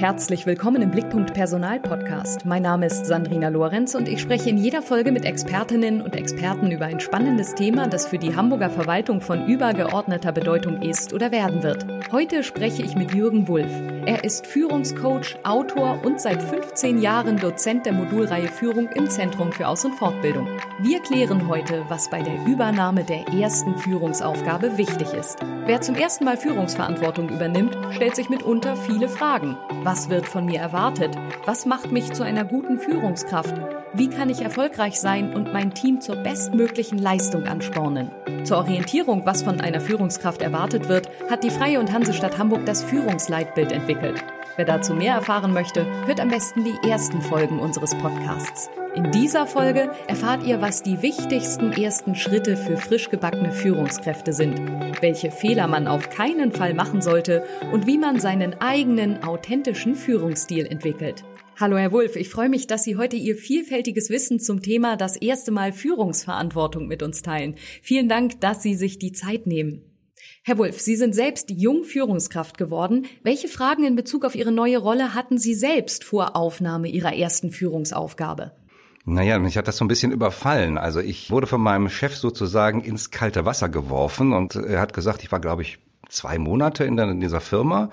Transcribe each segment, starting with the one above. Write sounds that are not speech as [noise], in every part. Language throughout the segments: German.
Herzlich willkommen im Blickpunkt Personal Podcast. Mein Name ist Sandrina Lorenz und ich spreche in jeder Folge mit Expertinnen und Experten über ein spannendes Thema, das für die Hamburger Verwaltung von übergeordneter Bedeutung ist oder werden wird. Heute spreche ich mit Jürgen Wulff. Er ist Führungscoach, Autor und seit 15 Jahren Dozent der Modulreihe Führung im Zentrum für Aus- und Fortbildung. Wir klären heute, was bei der Übernahme der ersten Führungsaufgabe wichtig ist. Wer zum ersten Mal Führungsverantwortung übernimmt, stellt sich mitunter viele Fragen. Was wird von mir erwartet? Was macht mich zu einer guten Führungskraft? Wie kann ich erfolgreich sein und mein Team zur bestmöglichen Leistung anspornen? Zur Orientierung, was von einer Führungskraft erwartet wird, hat die Freie und Hansestadt Hamburg das Führungsleitbild entwickelt. Wer dazu mehr erfahren möchte, hört am besten die ersten Folgen unseres Podcasts. In dieser Folge erfahrt ihr, was die wichtigsten ersten Schritte für frisch gebackene Führungskräfte sind, welche Fehler man auf keinen Fall machen sollte und wie man seinen eigenen authentischen Führungsstil entwickelt. Hallo Herr Wulff, ich freue mich, dass Sie heute Ihr vielfältiges Wissen zum Thema das erste Mal Führungsverantwortung mit uns teilen. Vielen Dank, dass Sie sich die Zeit nehmen. Herr Wulff, Sie sind selbst jung Führungskraft geworden. Welche Fragen in Bezug auf Ihre neue Rolle hatten Sie selbst vor Aufnahme Ihrer ersten Führungsaufgabe? Naja, mich hat das so ein bisschen überfallen. Also ich wurde von meinem Chef sozusagen ins kalte Wasser geworfen und er hat gesagt, ich war, glaube ich, zwei Monate in, dieser Firma.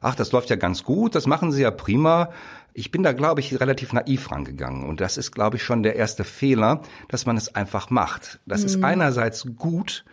Ach, das läuft ja ganz gut, das machen Sie ja prima. Ich bin da, glaube ich, relativ naiv rangegangen. Und das ist, glaube ich, schon der erste Fehler, dass man es einfach macht. Das mhm. ist einerseits gut,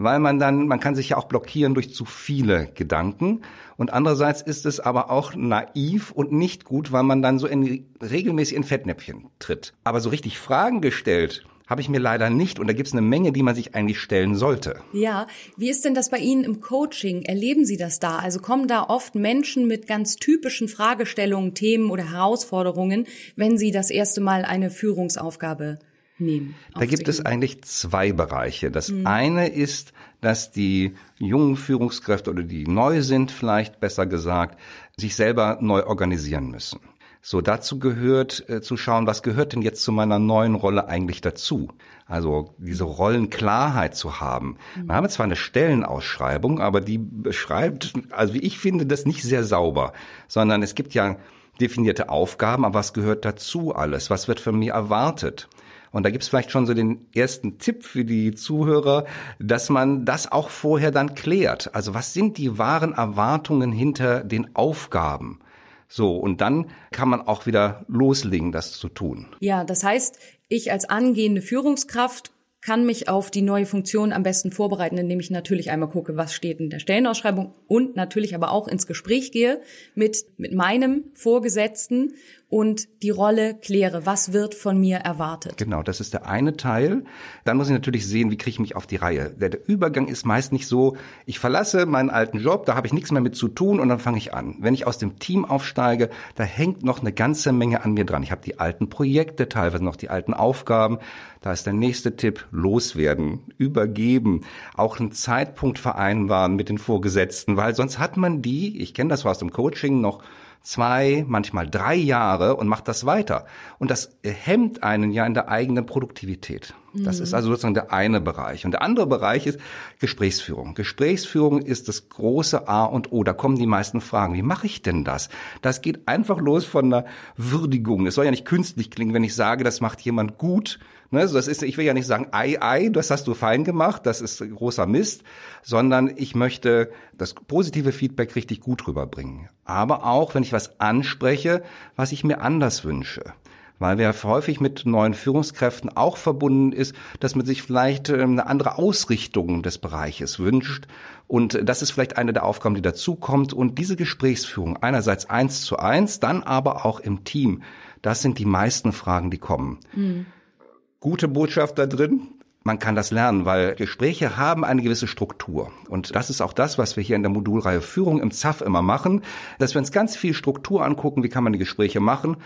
weil man dann, man kann sich ja auch blockieren durch zu viele Gedanken. Und andererseits ist es aber auch naiv und nicht gut, weil man dann so in, regelmäßig in Fettnäpfchen tritt. Aber so richtig Fragen gestellt, habe ich mir leider nicht. Und da gibt es eine Menge, die man sich eigentlich stellen sollte. Ja, wie ist denn das bei Ihnen im Coaching? Erleben Sie das da? Also kommen da oft Menschen mit ganz typischen Fragestellungen, Themen oder Herausforderungen, wenn Sie das erste Mal eine Führungsaufgabe nehmen. Da gibt es eigentlich zwei Bereiche. Das mhm. eine ist, dass die jungen Führungskräfte oder die neu sind, vielleicht besser gesagt, sich selber neu organisieren müssen. So, dazu gehört äh, zu schauen, was gehört denn jetzt zu meiner neuen Rolle eigentlich dazu? Also diese Rollenklarheit zu haben. Mhm. Wir haben zwar eine Stellenausschreibung, aber die beschreibt, also wie ich finde, das nicht sehr sauber, sondern es gibt ja definierte Aufgaben, aber was gehört dazu alles? Was wird von mir erwartet? Und da gibt's vielleicht schon so den ersten Tipp für die Zuhörer, dass man das auch vorher dann klärt. Also was sind die wahren Erwartungen hinter den Aufgaben? So, und dann kann man auch wieder loslegen, das zu tun. Ja, das heißt, ich als angehende Führungskraft kann mich auf die neue Funktion am besten vorbereiten, indem ich natürlich einmal gucke, was steht in der Stellenausschreibung und natürlich aber auch ins Gespräch gehe mit, mit meinem Vorgesetzten und die Rolle kläre. Was wird von mir erwartet? Genau, das ist der eine Teil. Dann muss ich natürlich sehen, wie kriege ich mich auf die Reihe. Der, der Übergang ist meist nicht so, ich verlasse meinen alten Job, da habe ich nichts mehr mit zu tun und dann fange ich an. Wenn ich aus dem Team aufsteige, da hängt noch eine ganze Menge an mir dran. Ich habe die alten Projekte, teilweise noch die alten Aufgaben. Da ist der nächste Tipp, loswerden, übergeben, auch einen Zeitpunkt vereinbaren mit den Vorgesetzten, weil sonst hat man die, ich kenne das aus dem Coaching, noch zwei, manchmal drei Jahre und macht das weiter. Und das hemmt einen ja in der eigenen Produktivität. Das mhm. ist also sozusagen der eine Bereich. Und der andere Bereich ist Gesprächsführung. Gesprächsführung ist das große A und O. Da kommen die meisten Fragen. Wie mache ich denn das? Das geht einfach los von einer Würdigung. Es soll ja nicht künstlich klingen, wenn ich sage, das macht jemand gut. Ne, also das ist, ich will ja nicht sagen, ei, ei, das hast du fein gemacht, das ist großer Mist, sondern ich möchte das positive Feedback richtig gut rüberbringen. Aber auch, wenn ich was anspreche, was ich mir anders wünsche weil wir häufig mit neuen Führungskräften auch verbunden ist, dass man sich vielleicht ähm, eine andere Ausrichtung des Bereiches wünscht. Und das ist vielleicht eine der Aufgaben, die dazukommt. Und diese Gesprächsführung einerseits eins zu eins, dann aber auch im Team, das sind die meisten Fragen, die kommen. Mhm. Gute Botschaft da drin, man kann das lernen, weil Gespräche haben eine gewisse Struktur. Und das ist auch das, was wir hier in der Modulreihe Führung im ZAF immer machen, dass wir uns ganz viel Struktur angucken, wie kann man die Gespräche machen.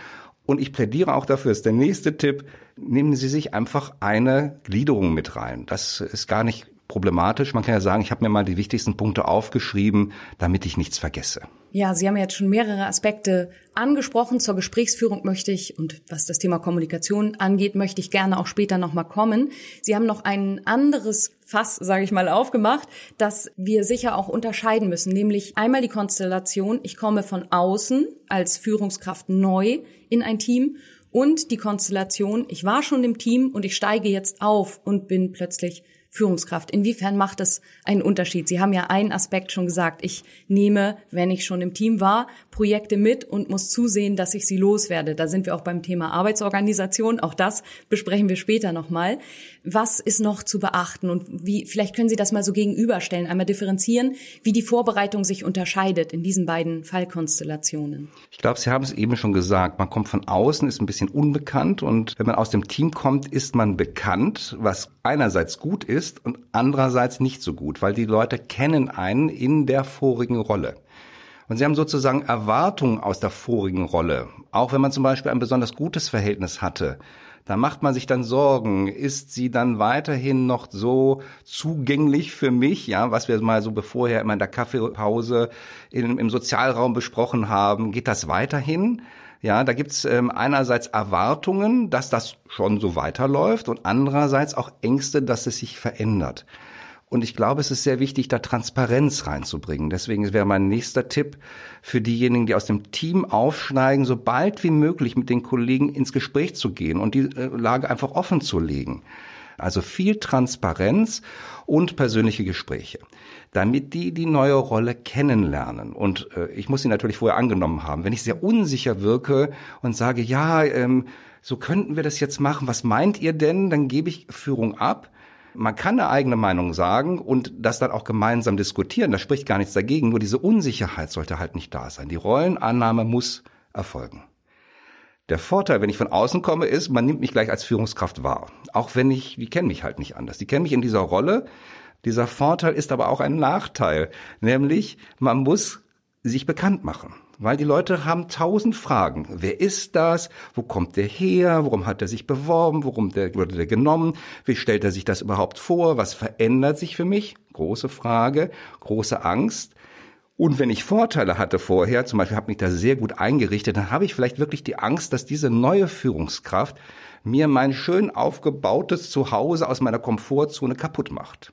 Und ich plädiere auch dafür, ist der nächste Tipp, nehmen Sie sich einfach eine Gliederung mit rein. Das ist gar nicht problematisch. Man kann ja sagen, ich habe mir mal die wichtigsten Punkte aufgeschrieben, damit ich nichts vergesse. Ja, Sie haben jetzt schon mehrere Aspekte angesprochen. Zur Gesprächsführung möchte ich und was das Thema Kommunikation angeht, möchte ich gerne auch später nochmal kommen. Sie haben noch ein anderes Fass, sage ich mal, aufgemacht, dass wir sicher auch unterscheiden müssen, nämlich einmal die Konstellation, ich komme von außen als Führungskraft neu in ein Team und die Konstellation, ich war schon im Team und ich steige jetzt auf und bin plötzlich Führungskraft. Inwiefern macht es einen Unterschied? Sie haben ja einen Aspekt schon gesagt. Ich nehme, wenn ich schon im Team war, Projekte mit und muss zusehen, dass ich sie loswerde. Da sind wir auch beim Thema Arbeitsorganisation. Auch das besprechen wir später nochmal. Was ist noch zu beachten und wie, vielleicht können Sie das mal so gegenüberstellen, einmal differenzieren, wie die Vorbereitung sich unterscheidet in diesen beiden Fallkonstellationen. Ich glaube, Sie haben es eben schon gesagt. Man kommt von außen, ist ein bisschen unbekannt und wenn man aus dem Team kommt, ist man bekannt, was einerseits gut ist und andererseits nicht so gut, weil die Leute kennen einen in der vorigen Rolle. Und sie haben sozusagen Erwartungen aus der vorigen Rolle. Auch wenn man zum Beispiel ein besonders gutes Verhältnis hatte, da macht man sich dann Sorgen. Ist sie dann weiterhin noch so zugänglich für mich? Ja, was wir mal so bevorher immer in der Kaffeepause in, im Sozialraum besprochen haben. Geht das weiterhin? Ja, da gibt's ähm, einerseits Erwartungen, dass das schon so weiterläuft und andererseits auch Ängste, dass es sich verändert. Und ich glaube, es ist sehr wichtig, da Transparenz reinzubringen. Deswegen wäre mein nächster Tipp für diejenigen, die aus dem Team aufsteigen, so bald wie möglich mit den Kollegen ins Gespräch zu gehen und die äh, Lage einfach offen zu legen. Also viel Transparenz und persönliche Gespräche, damit die die neue Rolle kennenlernen. Und äh, ich muss sie natürlich vorher angenommen haben. Wenn ich sehr unsicher wirke und sage, ja, ähm, so könnten wir das jetzt machen, was meint ihr denn? Dann gebe ich Führung ab man kann eine eigene Meinung sagen und das dann auch gemeinsam diskutieren. Da spricht gar nichts dagegen. Nur diese Unsicherheit sollte halt nicht da sein. Die Rollenannahme muss erfolgen. Der Vorteil, wenn ich von außen komme, ist, man nimmt mich gleich als Führungskraft wahr. Auch wenn ich, die kennen mich halt nicht anders. Die kennen mich in dieser Rolle. Dieser Vorteil ist aber auch ein Nachteil. Nämlich, man muss sich bekannt machen. Weil die Leute haben tausend Fragen. Wer ist das? Wo kommt der her? Warum hat er sich beworben? Warum der, wurde der genommen? Wie stellt er sich das überhaupt vor? Was verändert sich für mich? Große Frage, große Angst. Und wenn ich Vorteile hatte vorher, zum Beispiel habe mich da sehr gut eingerichtet, dann habe ich vielleicht wirklich die Angst, dass diese neue Führungskraft mir mein schön aufgebautes Zuhause aus meiner Komfortzone kaputt macht.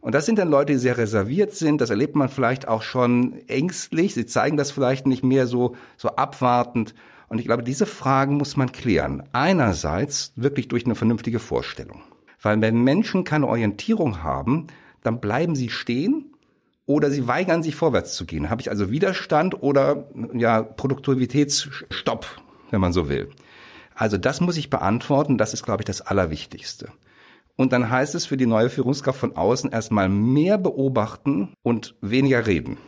Und das sind dann Leute, die sehr reserviert sind. Das erlebt man vielleicht auch schon ängstlich. Sie zeigen das vielleicht nicht mehr so, so abwartend. Und ich glaube, diese Fragen muss man klären. Einerseits wirklich durch eine vernünftige Vorstellung. Weil wenn Menschen keine Orientierung haben, dann bleiben sie stehen oder sie weigern sich vorwärts zu gehen. Habe ich also Widerstand oder ja Produktivitätsstopp, wenn man so will. Also das muss ich beantworten. Das ist, glaube ich, das Allerwichtigste. Und dann heißt es für die neue Führungskraft von außen erstmal mehr beobachten und weniger reden.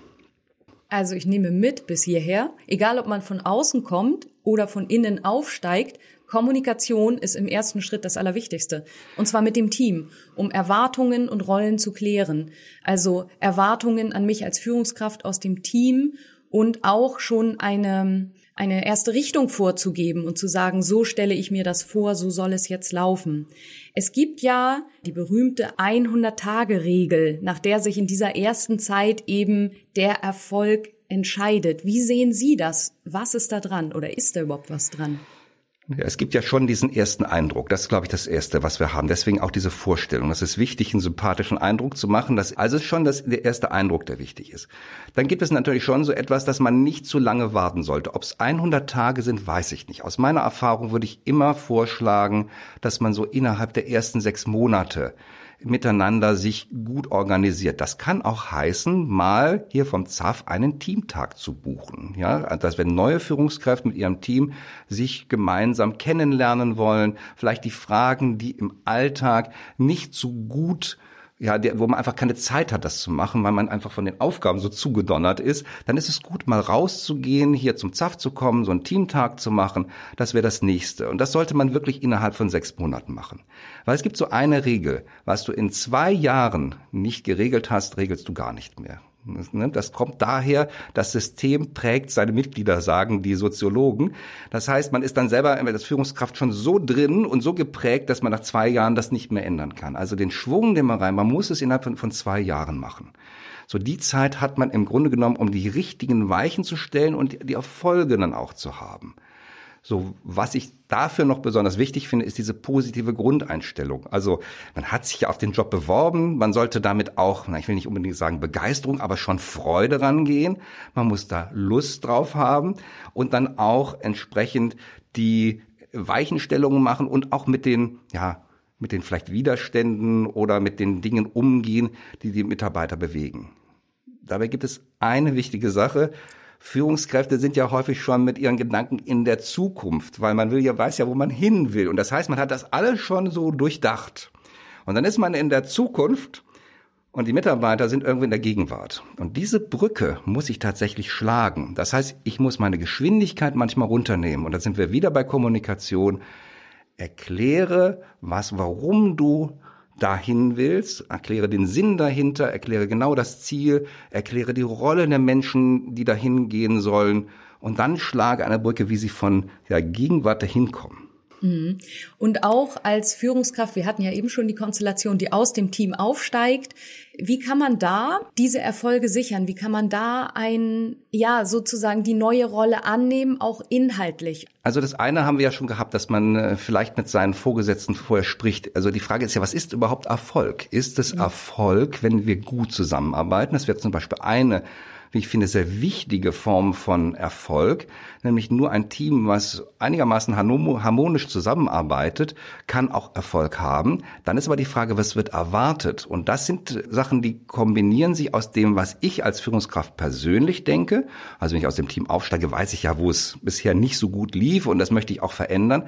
Also ich nehme mit bis hierher, egal ob man von außen kommt oder von innen aufsteigt, Kommunikation ist im ersten Schritt das Allerwichtigste. Und zwar mit dem Team, um Erwartungen und Rollen zu klären. Also Erwartungen an mich als Führungskraft aus dem Team und auch schon eine, eine erste Richtung vorzugeben und zu sagen, so stelle ich mir das vor, so soll es jetzt laufen. Es gibt ja die berühmte 100-Tage-Regel, nach der sich in dieser ersten Zeit eben der Erfolg entscheidet. Wie sehen Sie das? Was ist da dran oder ist da überhaupt was dran? Ja, es gibt ja schon diesen ersten Eindruck. Das ist, glaube ich, das Erste, was wir haben. Deswegen auch diese Vorstellung. Es ist wichtig, einen sympathischen Eindruck zu machen. Das, also ist schon das, der erste Eindruck, der wichtig ist. Dann gibt es natürlich schon so etwas, dass man nicht zu lange warten sollte. Ob es 100 Tage sind, weiß ich nicht. Aus meiner Erfahrung würde ich immer vorschlagen, dass man so innerhalb der ersten sechs Monate miteinander sich gut organisiert. Das kann auch heißen, mal hier vom ZAF einen Teamtag zu buchen. Ja, dass wenn neue Führungskräfte mit ihrem Team sich gemeinsam kennenlernen wollen, vielleicht die Fragen, die im Alltag nicht so gut ja, der, wo man einfach keine Zeit hat, das zu machen, weil man einfach von den Aufgaben so zugedonnert ist, dann ist es gut, mal rauszugehen, hier zum ZAF zu kommen, so einen Teamtag zu machen. Das wäre das nächste. Und das sollte man wirklich innerhalb von sechs Monaten machen. Weil es gibt so eine Regel, was du in zwei Jahren nicht geregelt hast, regelst du gar nicht mehr. Ne, das kommt daher, das System prägt seine Mitglieder, sagen die Soziologen. Das heißt, man ist dann selber als Führungskraft schon so drin und so geprägt, dass man nach zwei Jahren das nicht mehr ändern kann. Also den Schwung, den man rein, man muss es innerhalb von, von zwei Jahren machen. So die Zeit hat man im Grunde genommen, um die richtigen Weichen zu stellen und die Erfolge dann auch zu haben. So, was ich dafür noch besonders wichtig finde, ist diese positive Grundeinstellung. Also, man hat sich ja auf den Job beworben, man sollte damit auch, na, ich will nicht unbedingt sagen Begeisterung, aber schon Freude rangehen. Man muss da Lust drauf haben und dann auch entsprechend die Weichenstellungen machen und auch mit den, ja, mit den vielleicht Widerständen oder mit den Dingen umgehen, die die Mitarbeiter bewegen. Dabei gibt es eine wichtige Sache, Führungskräfte sind ja häufig schon mit ihren Gedanken in der Zukunft, weil man will ja, weiß ja, wo man hin will. Und das heißt, man hat das alles schon so durchdacht. Und dann ist man in der Zukunft und die Mitarbeiter sind irgendwo in der Gegenwart. Und diese Brücke muss ich tatsächlich schlagen. Das heißt, ich muss meine Geschwindigkeit manchmal runternehmen. Und da sind wir wieder bei Kommunikation. Erkläre, was, warum du dahin willst, erkläre den Sinn dahinter, erkläre genau das Ziel, erkläre die Rolle der Menschen, die dahin gehen sollen und dann schlage eine Brücke, wie sie von der Gegenwart dahin kommen. Mhm. Und auch als Führungskraft, wir hatten ja eben schon die Konstellation, die aus dem Team aufsteigt. Wie kann man da diese Erfolge sichern? Wie kann man da ein, ja, sozusagen die neue Rolle annehmen, auch inhaltlich? Also das eine haben wir ja schon gehabt, dass man äh, vielleicht mit seinen Vorgesetzten vorher spricht. Also die Frage ist ja, was ist überhaupt Erfolg? Ist es Erfolg, wenn wir gut zusammenarbeiten? Das wäre zum Beispiel eine wie ich finde, sehr wichtige Form von Erfolg, nämlich nur ein Team, was einigermaßen harmonisch zusammenarbeitet, kann auch Erfolg haben. Dann ist aber die Frage, was wird erwartet? Und das sind Sachen, die kombinieren sich aus dem, was ich als Führungskraft persönlich denke. Also wenn ich aus dem Team aufsteige, weiß ich ja, wo es bisher nicht so gut lief und das möchte ich auch verändern.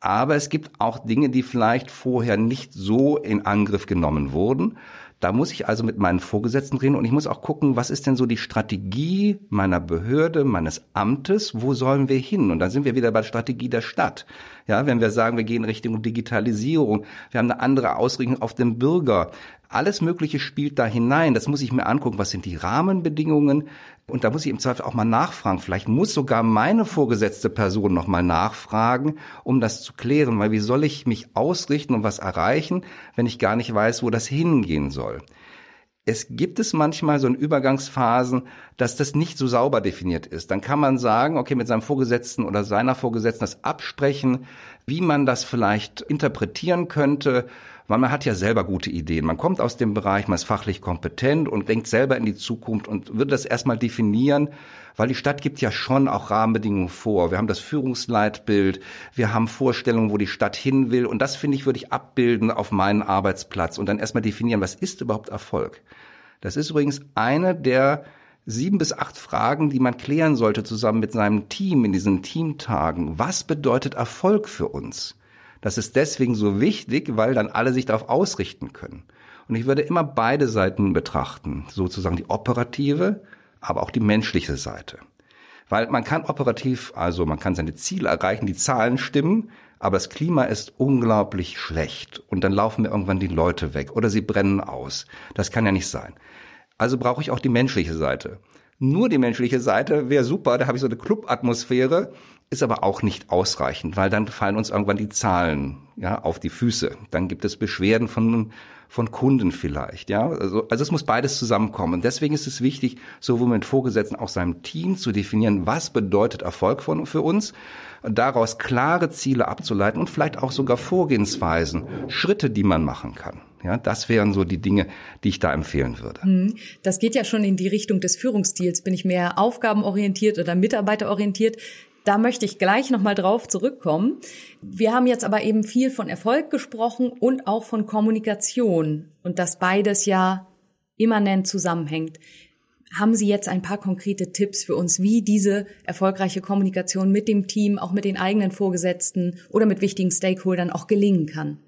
Aber es gibt auch Dinge, die vielleicht vorher nicht so in Angriff genommen wurden. Da muss ich also mit meinen Vorgesetzten reden und ich muss auch gucken, was ist denn so die Strategie meiner Behörde, meines Amtes, wo sollen wir hin? Und dann sind wir wieder bei der Strategie der Stadt. Ja, wenn wir sagen, wir gehen Richtung Digitalisierung, wir haben eine andere Ausrichtung auf den Bürger. Alles Mögliche spielt da hinein. Das muss ich mir angucken. Was sind die Rahmenbedingungen? Und da muss ich im Zweifel auch mal nachfragen. Vielleicht muss sogar meine vorgesetzte Person noch mal nachfragen, um das zu klären. Weil wie soll ich mich ausrichten und was erreichen, wenn ich gar nicht weiß, wo das hingehen soll? Es gibt es manchmal so in Übergangsphasen, dass das nicht so sauber definiert ist. Dann kann man sagen, okay, mit seinem Vorgesetzten oder seiner Vorgesetzten das absprechen, wie man das vielleicht interpretieren könnte weil man hat ja selber gute Ideen. Man kommt aus dem Bereich, man ist fachlich kompetent und denkt selber in die Zukunft und wird das erstmal definieren, weil die Stadt gibt ja schon auch Rahmenbedingungen vor. Wir haben das Führungsleitbild, wir haben Vorstellungen, wo die Stadt hin will und das finde ich, würde ich abbilden auf meinen Arbeitsplatz und dann erstmal definieren, was ist überhaupt Erfolg? Das ist übrigens eine der sieben bis acht Fragen, die man klären sollte zusammen mit seinem Team in diesen Teamtagen. Was bedeutet Erfolg für uns? Das ist deswegen so wichtig, weil dann alle sich darauf ausrichten können. Und ich würde immer beide Seiten betrachten, sozusagen die operative, aber auch die menschliche Seite. Weil man kann operativ, also man kann seine Ziele erreichen, die Zahlen stimmen, aber das Klima ist unglaublich schlecht und dann laufen mir irgendwann die Leute weg oder sie brennen aus. Das kann ja nicht sein. Also brauche ich auch die menschliche Seite. Nur die menschliche Seite wäre super, da habe ich so eine Club-Atmosphäre ist aber auch nicht ausreichend, weil dann fallen uns irgendwann die Zahlen ja auf die Füße. Dann gibt es Beschwerden von von Kunden vielleicht, ja. Also, also es muss beides zusammenkommen. Und deswegen ist es wichtig, sowohl mit Vorgesetzten auch seinem Team zu definieren, was bedeutet Erfolg von, für uns, daraus klare Ziele abzuleiten und vielleicht auch sogar Vorgehensweisen, Schritte, die man machen kann. Ja, das wären so die Dinge, die ich da empfehlen würde. Hm. Das geht ja schon in die Richtung des Führungsstils. Bin ich mehr aufgabenorientiert oder mitarbeiterorientiert? Da möchte ich gleich nochmal drauf zurückkommen. Wir haben jetzt aber eben viel von Erfolg gesprochen und auch von Kommunikation und dass beides ja immanent zusammenhängt. Haben Sie jetzt ein paar konkrete Tipps für uns, wie diese erfolgreiche Kommunikation mit dem Team, auch mit den eigenen Vorgesetzten oder mit wichtigen Stakeholdern auch gelingen kann?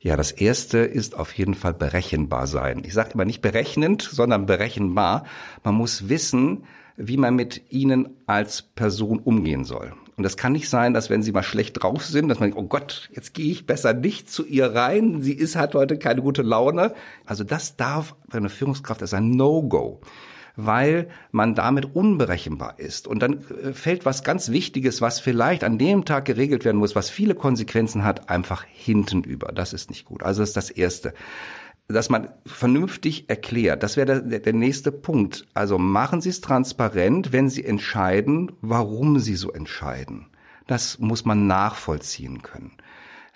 Ja, das erste ist auf jeden Fall berechenbar sein. Ich sage immer nicht berechnend, sondern berechenbar. Man muss wissen, wie man mit ihnen als Person umgehen soll. Und das kann nicht sein, dass wenn sie mal schlecht drauf sind, dass man denkt, oh Gott, jetzt gehe ich besser nicht zu ihr rein. Sie ist hat heute keine gute Laune. Also das darf bei einer Führungskraft als ein No-Go. weil man damit unberechenbar ist. Und dann äh, fällt was ganz Wichtiges, was vielleicht an dem Tag geregelt werden muss, was viele Konsequenzen hat, einfach hinten über. Das ist nicht gut. Also das ist das Erste dass man vernünftig erklärt. Das wäre der, der nächste Punkt. Also machen Sie es transparent, wenn Sie entscheiden, warum Sie so entscheiden. Das muss man nachvollziehen können.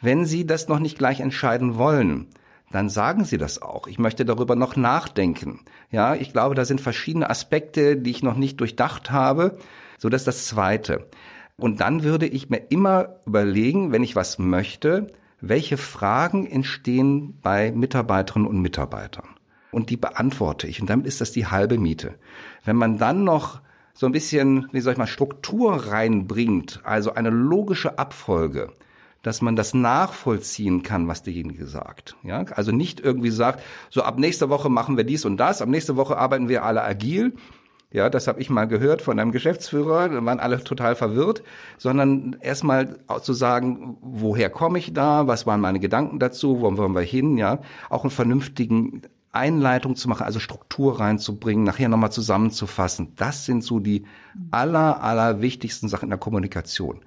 Wenn Sie das noch nicht gleich entscheiden wollen, dann sagen Sie das auch. Ich möchte darüber noch nachdenken. Ja, ich glaube, da sind verschiedene Aspekte, die ich noch nicht durchdacht habe. So, das ist das Zweite. Und dann würde ich mir immer überlegen, wenn ich was möchte, welche Fragen entstehen bei Mitarbeiterinnen und Mitarbeitern. Und die beantworte ich. Und damit ist das die halbe Miete. Wenn man dann noch so ein bisschen, wie soll ich mal, Struktur reinbringt, also eine logische Abfolge, dass man das nachvollziehen kann, was derjenige sagt. Ja, also nicht irgendwie sagt, so ab nächster Woche machen wir dies und das, ab nächster Woche arbeiten wir alle agil. Ja, das habe ich mal gehört von einem Geschäftsführer, da waren alle total verwirrt, sondern erstmal zu sagen, woher komme ich da, was waren meine Gedanken dazu, wo wollen wir hin, ja, auch einen vernünftigen Einleitung zu machen, also Struktur reinzubringen, nachher nochmal zusammenzufassen. Das sind so die aller, aller wichtigsten Sachen in der Kommunikation.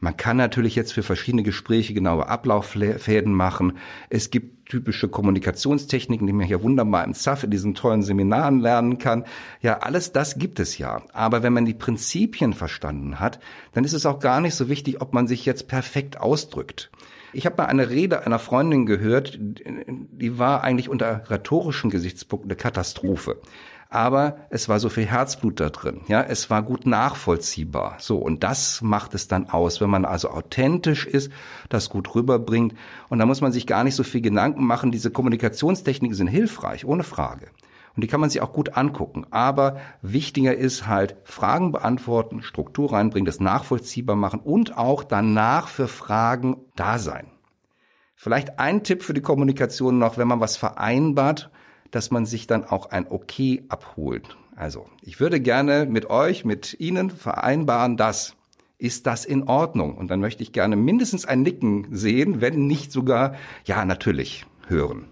Man kann natürlich jetzt für verschiedene Gespräche genaue Ablauffäden machen. Es gibt typische Kommunikationstechniken, die man hier wunderbar im ZAF in diesen tollen Seminaren lernen kann. Ja, alles das gibt es ja. Aber wenn man die Prinzipien verstanden hat, dann ist es auch gar nicht so wichtig, ob man sich jetzt perfekt ausdrückt. Ich habe mal eine Rede einer Freundin gehört, die war eigentlich unter rhetorischen Gesichtspunkten eine Katastrophe aber es war so viel Herzblut da drin. Ja, es war gut nachvollziehbar. So und das macht es dann aus, wenn man also authentisch ist, das gut rüberbringt und da muss man sich gar nicht so viel Gedanken machen. Diese Kommunikationstechniken sind hilfreich, ohne Frage. Und die kann man sich auch gut angucken. Aber wichtiger ist halt Fragen beantworten, Struktur reinbringen, das nachvollziehbar machen und auch danach für Fragen da sein. Vielleicht ein Tipp für die Kommunikation noch, wenn man was vereinbart dass man sich dann auch ein Okay abholt. Also, ich würde gerne mit euch, mit Ihnen vereinbaren, dass ist das in Ordnung? Und dann möchte ich gerne mindestens ein Nicken sehen, wenn nicht sogar, ja, natürlich hören.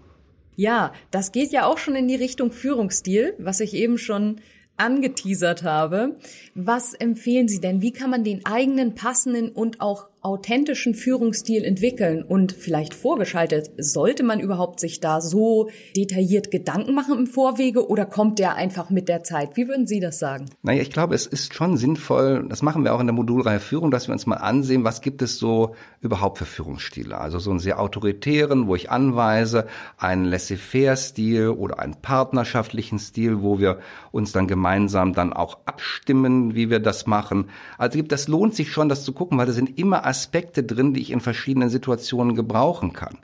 Ja, das geht ja auch schon in die Richtung Führungsstil, was ich eben schon angeteasert habe. Was empfehlen Sie denn? Wie kann man den eigenen passenden und auch authentischen Führungsstil entwickeln und vielleicht vorgeschaltet, sollte man überhaupt sich da so detailliert Gedanken machen im Vorwege oder kommt der einfach mit der Zeit? Wie würden Sie das sagen? Naja, ich glaube, es ist schon sinnvoll, das machen wir auch in der Modulreihe Führung, dass wir uns mal ansehen, was gibt es so überhaupt für Führungsstile? Also so einen sehr autoritären, wo ich anweise, einen laissez-faire-Stil oder einen partnerschaftlichen Stil, wo wir uns dann gemeinsam dann auch abstimmen, wie wir das machen. Also das lohnt sich schon, das zu gucken, weil da sind immer Aspekte drin, die ich in verschiedenen Situationen gebrauchen kann.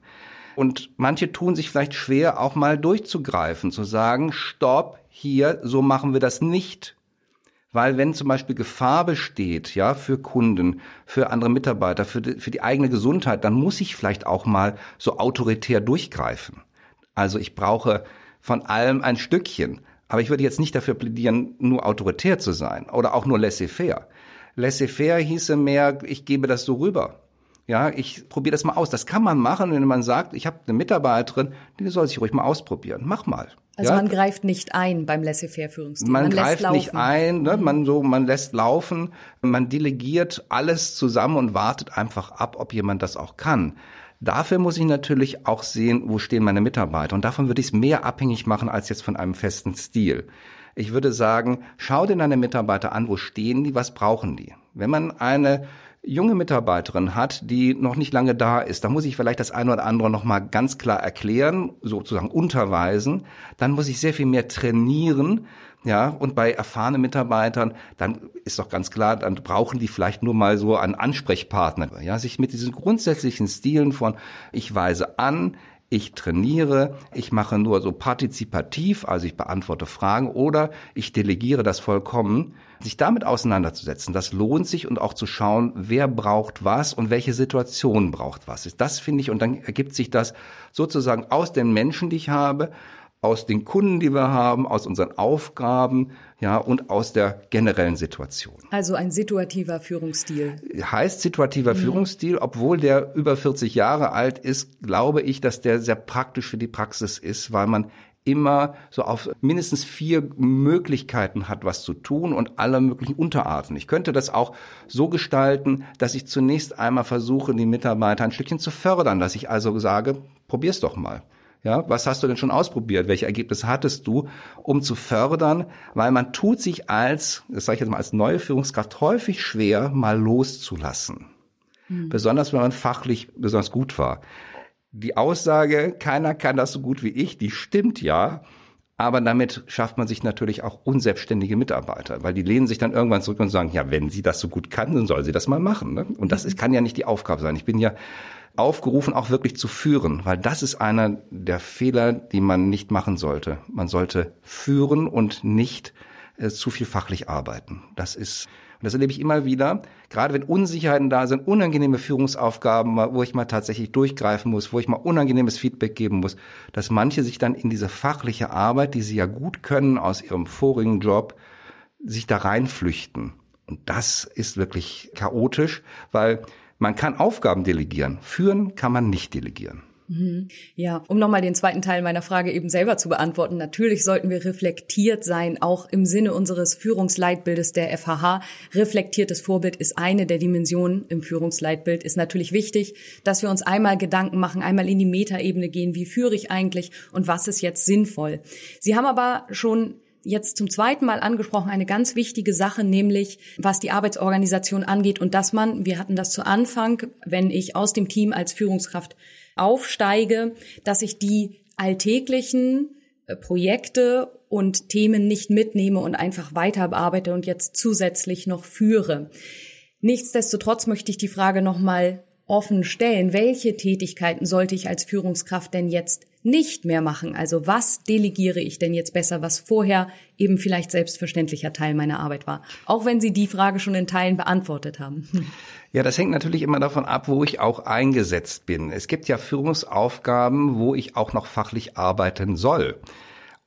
Und manche tun sich vielleicht schwer, auch mal durchzugreifen, zu sagen, stopp, hier, so machen wir das nicht. Weil wenn zum Beispiel Gefahr besteht, ja, für Kunden, für andere Mitarbeiter, für die, für die eigene Gesundheit, dann muss ich vielleicht auch mal so autoritär durchgreifen. Also ich brauche von allem ein Stückchen. Aber ich würde jetzt nicht dafür plädieren, nur autoritär zu sein oder auch nur laissez-faire. Laissez-faire hieße mehr, ich gebe das so rüber. Ja, ich probiere das mal aus. Das kann man machen, wenn man sagt, ich habe eine Mitarbeiterin, die soll sich ruhig mal ausprobieren. Mach mal. Also ja? man greift nicht ein beim Laissez-faire-Führungsstil. Man, man greift nicht ein, ne? Mhm. man so, man lässt laufen, man delegiert alles zusammen und wartet einfach ab, ob jemand das auch kann. Dafür muss ich natürlich auch sehen, wo stehen meine Mitarbeiter. Und davon würde ich es mehr abhängig machen als jetzt von einem festen Stil. Ich würde sagen, schau dir deine Mitarbeiter an, wo stehen die, was brauchen die. Wenn man eine junge Mitarbeiterin hat, die noch nicht lange da ist, dann muss ich vielleicht das eine oder andere noch mal ganz klar erklären, sozusagen unterweisen. Dann muss ich sehr viel mehr trainieren. Ja, und bei erfahrenen Mitarbeitern, dann ist doch ganz klar, dann brauchen die vielleicht nur mal so einen Ansprechpartner. Ja, sich mit diesen grundsätzlichen Stilen von ich weise an, ich trainiere, ich mache nur so partizipativ, also ich beantworte Fragen oder ich delegiere das vollkommen. Sich damit auseinanderzusetzen, das lohnt sich und auch zu schauen, wer braucht was und welche Situation braucht was. Das finde ich und dann ergibt sich das sozusagen aus den Menschen, die ich habe, aus den Kunden, die wir haben, aus unseren Aufgaben, ja, und aus der generellen Situation. Also ein situativer Führungsstil. Heißt situativer mhm. Führungsstil, obwohl der über 40 Jahre alt ist, glaube ich, dass der sehr praktisch für die Praxis ist, weil man immer so auf mindestens vier Möglichkeiten hat, was zu tun und alle möglichen Unterarten. Ich könnte das auch so gestalten, dass ich zunächst einmal versuche, die Mitarbeiter ein Stückchen zu fördern, dass ich also sage, probier's doch mal. Ja, was hast du denn schon ausprobiert? Welche Ergebnisse hattest du, um zu fördern? Weil man tut sich als, das sage ich jetzt mal als neue Führungskraft häufig schwer, mal loszulassen. Mhm. Besonders wenn man fachlich besonders gut war. Die Aussage, keiner kann das so gut wie ich, die stimmt ja. Aber damit schafft man sich natürlich auch unselbstständige Mitarbeiter, weil die lehnen sich dann irgendwann zurück und sagen, ja, wenn sie das so gut kann, dann soll sie das mal machen. Ne? Und das ist, kann ja nicht die Aufgabe sein. Ich bin ja aufgerufen, auch wirklich zu führen, weil das ist einer der Fehler, die man nicht machen sollte. Man sollte führen und nicht äh, zu viel fachlich arbeiten. Das ist, und das erlebe ich immer wieder, gerade wenn Unsicherheiten da sind, unangenehme Führungsaufgaben, wo ich mal tatsächlich durchgreifen muss, wo ich mal unangenehmes Feedback geben muss, dass manche sich dann in diese fachliche Arbeit, die sie ja gut können aus ihrem vorigen Job, sich da reinflüchten. Und das ist wirklich chaotisch, weil man kann Aufgaben delegieren, führen kann man nicht delegieren. Mhm. Ja, um nochmal den zweiten Teil meiner Frage eben selber zu beantworten. Natürlich sollten wir reflektiert sein, auch im Sinne unseres Führungsleitbildes der FHH. Reflektiertes Vorbild ist eine der Dimensionen im Führungsleitbild. Ist natürlich wichtig, dass wir uns einmal Gedanken machen, einmal in die Metaebene gehen. Wie führe ich eigentlich und was ist jetzt sinnvoll? Sie haben aber schon jetzt zum zweiten Mal angesprochen, eine ganz wichtige Sache, nämlich was die Arbeitsorganisation angeht und dass man, wir hatten das zu Anfang, wenn ich aus dem Team als Führungskraft aufsteige, dass ich die alltäglichen äh, Projekte und Themen nicht mitnehme und einfach weiter bearbeite und jetzt zusätzlich noch führe. Nichtsdestotrotz möchte ich die Frage nochmal offen stellen. Welche Tätigkeiten sollte ich als Führungskraft denn jetzt nicht mehr machen? Also was delegiere ich denn jetzt besser, was vorher eben vielleicht selbstverständlicher Teil meiner Arbeit war? Auch wenn Sie die Frage schon in Teilen beantwortet haben. Ja, das hängt natürlich immer davon ab, wo ich auch eingesetzt bin. Es gibt ja Führungsaufgaben, wo ich auch noch fachlich arbeiten soll.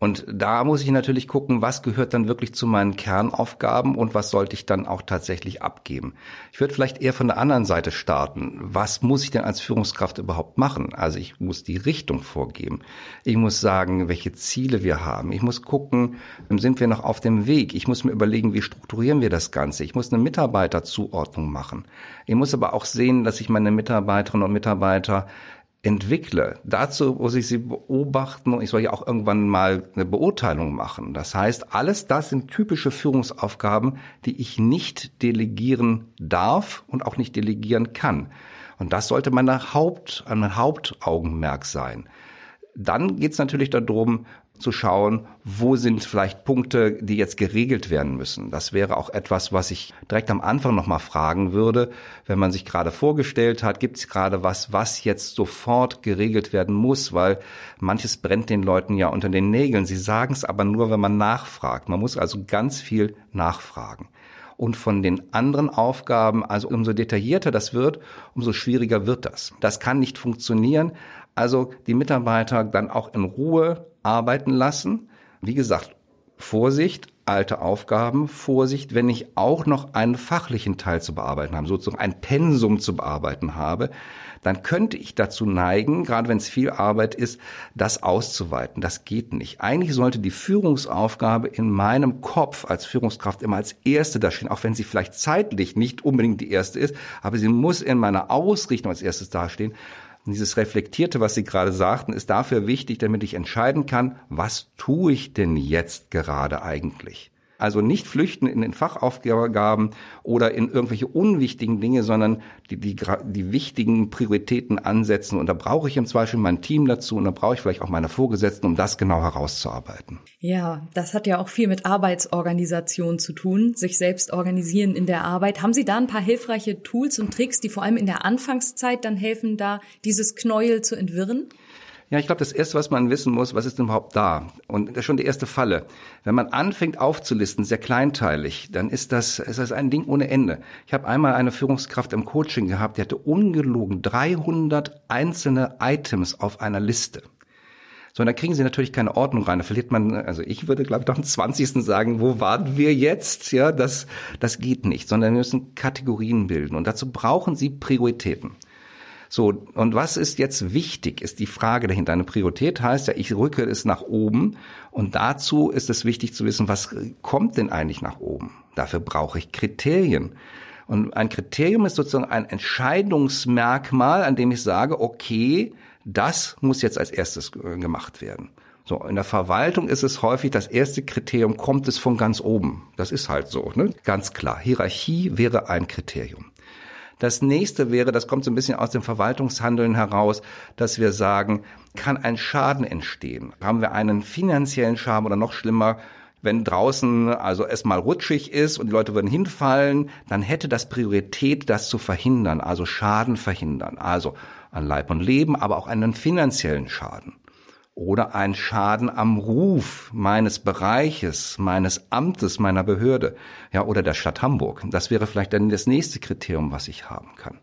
Und da muss ich natürlich gucken, was gehört dann wirklich zu meinen Kernaufgaben und was sollte ich dann auch tatsächlich abgeben. Ich würde vielleicht eher von der anderen Seite starten. Was muss ich denn als Führungskraft überhaupt machen? Also ich muss die Richtung vorgeben. Ich muss sagen, welche Ziele wir haben. Ich muss gucken, sind wir noch auf dem Weg? Ich muss mir überlegen, wie strukturieren wir das Ganze? Ich muss eine Mitarbeiterzuordnung machen. Ich muss aber auch sehen, dass ich meine Mitarbeiterinnen und Mitarbeiter entwickle. Dazu muss ich sie beobachten und ich soll ja auch irgendwann mal eine Beurteilung machen. Das heißt, alles das sind typische Führungsaufgaben, die ich nicht delegieren darf und auch nicht delegieren kann. Und das sollte mein Haupt, ein Hauptaugenmerk sein. Dann geht es natürlich darum, zu schauen, wo sind vielleicht Punkte, die jetzt geregelt werden müssen. Das wäre auch etwas, was ich direkt am Anfang nochmal fragen würde, wenn man sich gerade vorgestellt hat, gibt es gerade was, was jetzt sofort geregelt werden muss, weil manches brennt den Leuten ja unter den Nägeln. Sie sagen es aber nur, wenn man nachfragt. Man muss also ganz viel nachfragen. Und von den anderen Aufgaben, also umso detaillierter das wird, umso schwieriger wird das. Das kann nicht funktionieren. Also die Mitarbeiter dann auch in Ruhe arbeiten lassen. Wie gesagt, Vorsicht, alte Aufgaben, Vorsicht, wenn ich auch noch einen fachlichen Teil zu bearbeiten habe, sozusagen ein Pensum zu bearbeiten habe, dann könnte ich dazu neigen, gerade wenn es viel Arbeit ist, das auszuweiten. Das geht nicht. Eigentlich sollte die Führungsaufgabe in meinem Kopf als Führungskraft immer als erste da stehen, auch wenn sie vielleicht zeitlich nicht unbedingt die erste ist, aber sie muss in meiner Ausrichtung als erstes dastehen. Und dieses Reflektierte, was Sie gerade sagten, ist dafür wichtig, damit ich entscheiden kann, was tue ich denn jetzt gerade eigentlich? Also nicht flüchten in den Fachaufgaben oder in irgendwelche unwichtigen Dinge, sondern die, die, die wichtigen Prioritäten ansetzen. Und da brauche ich im Zweifel mein Team dazu und da brauche ich vielleicht auch meine Vorgesetzten, um das genau herauszuarbeiten. Ja, das hat ja auch viel mit Arbeitsorganisation zu tun, sich selbst organisieren in der Arbeit. Haben Sie da ein paar hilfreiche Tools und Tricks, die vor allem in der Anfangszeit dann helfen, da dieses Knäuel zu entwirren? Ja, ich glaube, das Erste, was man wissen muss, was ist denn überhaupt da? Und das ist schon die erste Falle. Wenn man anfängt aufzulisten, sehr kleinteilig, dann ist das, ist das ein Ding ohne Ende. Ich habe einmal eine Führungskraft im Coaching gehabt, die hatte ungelogen 300 einzelne Items auf einer Liste. So, und da kriegen sie natürlich keine Ordnung rein. Da verliert man, also ich würde, glaube ich, doch am 20. sagen, wo waren wir jetzt? Ja, das, das geht nicht, sondern wir müssen Kategorien bilden. Und dazu brauchen sie Prioritäten. So, und was ist jetzt wichtig, ist die Frage dahinter. Eine Priorität heißt ja, ich rücke es nach oben und dazu ist es wichtig zu wissen, was kommt denn eigentlich nach oben? Dafür brauche ich Kriterien. Und ein Kriterium ist sozusagen ein Entscheidungsmerkmal, an dem ich sage, okay, das muss jetzt als erstes äh, gemacht werden. So, in der Verwaltung ist es häufig das erste Kriterium, kommt es von ganz oben. Das ist halt so, ne? Ganz klar. Hierarchie wäre ein Kriterium. Das nächste wäre, das kommt so ein bisschen aus dem Verwaltungshandeln heraus, dass wir sagen, kann ein Schaden entstehen? Haben wir einen finanziellen Schaden oder noch schlimmer, wenn draußen also es mal rutschig ist und die Leute würden hinfallen, dann hätte das Priorität, das zu verhindern, also Schaden verhindern. Also an Leib und Leben, aber auch einen finanziellen Schaden oder ein Schaden am Ruf meines Bereiches, meines Amtes, meiner Behörde, ja, oder der Stadt Hamburg. Das wäre vielleicht dann das nächste Kriterium, was ich haben kann.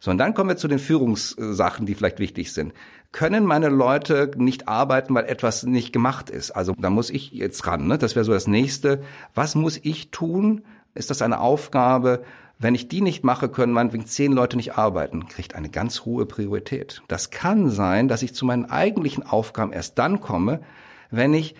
So, und dann kommen wir zu den Führungssachen, die vielleicht wichtig sind. Können meine Leute nicht arbeiten, weil etwas nicht gemacht ist? Also da muss ich jetzt ran. Ne? Das wäre so das nächste. Was muss ich tun? Ist das eine Aufgabe? Wenn ich die nicht mache, können meinetwegen zehn Leute nicht arbeiten, kriegt eine ganz hohe Priorität. Das kann sein, dass ich zu meinen eigentlichen Aufgaben erst dann komme, wenn ich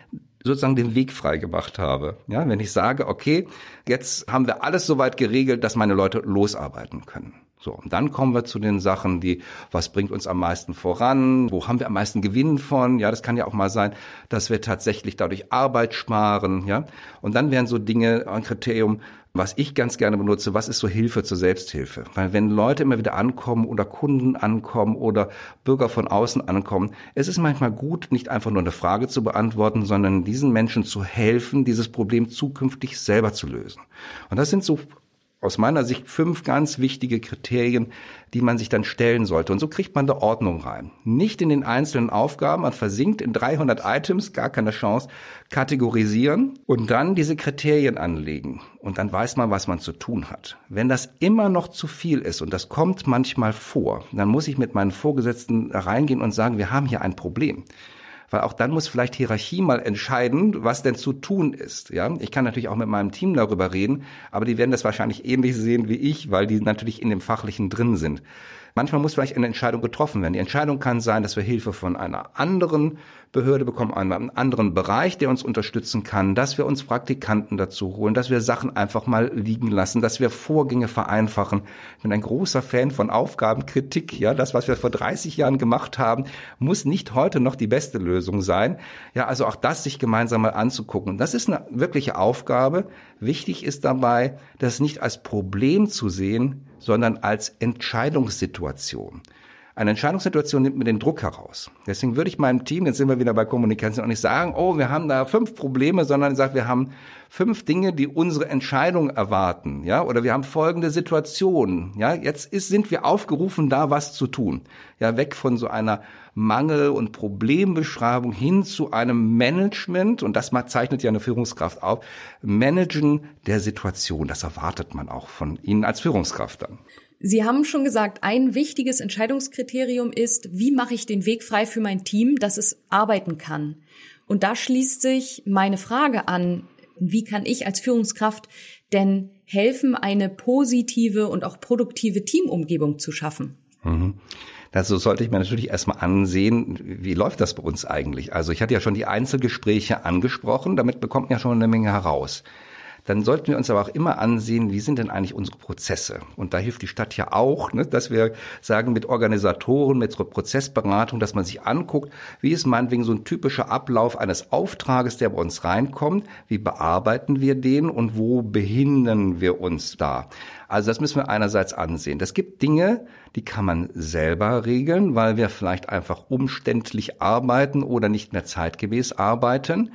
sozusagen den Weg frei gemacht habe. Ja, wenn ich sage, okay, jetzt haben wir alles soweit geregelt, dass meine Leute losarbeiten können. So, und dann kommen wir zu den Sachen, die, was bringt uns am meisten voran? Wo haben wir am meisten Gewinn von? Ja, das kann ja auch mal sein, dass wir tatsächlich dadurch Arbeit sparen, ja. Und dann wären so Dinge ein Kriterium, was ich ganz gerne benutze, was ist so Hilfe zur Selbsthilfe? Weil wenn Leute immer wieder ankommen oder Kunden ankommen oder Bürger von außen ankommen, es ist manchmal gut, nicht einfach nur eine Frage zu beantworten, sondern diesen Menschen zu helfen, dieses Problem zukünftig selber zu lösen. Und das sind so aus meiner Sicht fünf ganz wichtige Kriterien, die man sich dann stellen sollte. Und so kriegt man da Ordnung rein. Nicht in den einzelnen Aufgaben, man versinkt in 300 Items, gar keine Chance, kategorisieren und dann diese Kriterien anlegen. Und dann weiß man, was man zu tun hat. Wenn das immer noch zu viel ist, und das kommt manchmal vor, dann muss ich mit meinen Vorgesetzten reingehen und sagen, wir haben hier ein Problem weil auch dann muss vielleicht Hierarchie mal entscheiden, was denn zu tun ist. Ja, ich kann natürlich auch mit meinem Team darüber reden, aber die werden das wahrscheinlich ähnlich sehen wie ich, weil die natürlich in dem Fachlichen drin sind. Manchmal muss vielleicht eine Entscheidung getroffen werden. Die Entscheidung kann sein, dass wir Hilfe von einer anderen Behörde bekommen, einem anderen Bereich, der uns unterstützen kann, dass wir uns Praktikanten dazu holen, dass wir Sachen einfach mal liegen lassen, dass wir Vorgänge vereinfachen. Ich bin ein großer Fan von Aufgabenkritik. Ja, das, was wir vor 30 Jahren gemacht haben, muss nicht heute noch die beste Lösung sein. Ja, also auch das sich gemeinsam mal anzugucken. Das ist eine wirkliche Aufgabe. Wichtig ist dabei, das nicht als Problem zu sehen, sondern als Entscheidungssituation. Eine Entscheidungssituation nimmt mir den Druck heraus. Deswegen würde ich meinem Team, jetzt sind wir wieder bei Kommunikation, auch nicht sagen, oh, wir haben da fünf Probleme, sondern ich sage, wir haben fünf Dinge, die unsere Entscheidung erwarten, ja, oder wir haben folgende Situationen, ja, jetzt ist, sind wir aufgerufen, da was zu tun, ja, weg von so einer Mangel- und Problembeschreibung hin zu einem Management, und das zeichnet ja eine Führungskraft auf, Managen der Situation, das erwartet man auch von Ihnen als Führungskraft dann. Sie haben schon gesagt, ein wichtiges Entscheidungskriterium ist, wie mache ich den Weg frei für mein Team, dass es arbeiten kann. Und da schließt sich meine Frage an, wie kann ich als Führungskraft denn helfen, eine positive und auch produktive Teamumgebung zu schaffen? Mhm. Dazu sollte ich mir natürlich erstmal ansehen, wie läuft das bei uns eigentlich? Also ich hatte ja schon die Einzelgespräche angesprochen, damit bekommt man ja schon eine Menge heraus dann sollten wir uns aber auch immer ansehen, wie sind denn eigentlich unsere Prozesse? Und da hilft die Stadt ja auch, ne, dass wir sagen, mit Organisatoren, mit Prozessberatung, dass man sich anguckt, wie ist meinetwegen so ein typischer Ablauf eines Auftrages, der bei uns reinkommt, wie bearbeiten wir den und wo behindern wir uns da? Also das müssen wir einerseits ansehen. Das gibt Dinge, die kann man selber regeln, weil wir vielleicht einfach umständlich arbeiten oder nicht mehr zeitgemäß arbeiten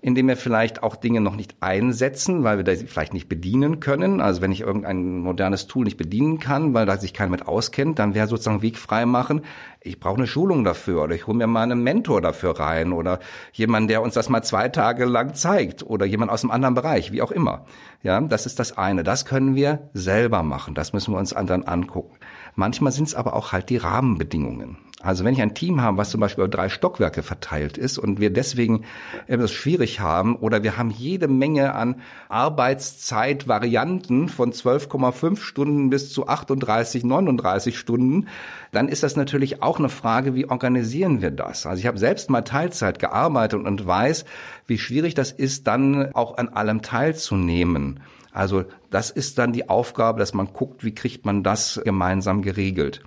indem wir vielleicht auch Dinge noch nicht einsetzen, weil wir das vielleicht nicht bedienen können. Also wenn ich irgendein modernes Tool nicht bedienen kann, weil da sich keiner mit auskennt, dann wäre sozusagen Weg frei machen. Ich brauche eine Schulung dafür oder ich hole mir mal einen Mentor dafür rein oder jemand, der uns das mal zwei Tage lang zeigt oder jemand aus einem anderen Bereich, wie auch immer. Ja, das ist das eine. Das können wir selber machen. Das müssen wir uns dann angucken. Manchmal sind es aber auch halt die Rahmenbedingungen. Also wenn ich ein Team habe, was zum Beispiel über drei Stockwerke verteilt ist und wir deswegen etwas schwierig haben oder wir haben jede Menge an Arbeitszeitvarianten von 12,5 Stunden bis zu 38, 39 Stunden, dann ist das natürlich auch eine Frage, wie organisieren wir das? Also ich habe selbst mal Teilzeit gearbeitet und weiß, wie schwierig das ist, dann auch an allem teilzunehmen. Also das ist dann die Aufgabe, dass man guckt, wie kriegt man das gemeinsam geregelt.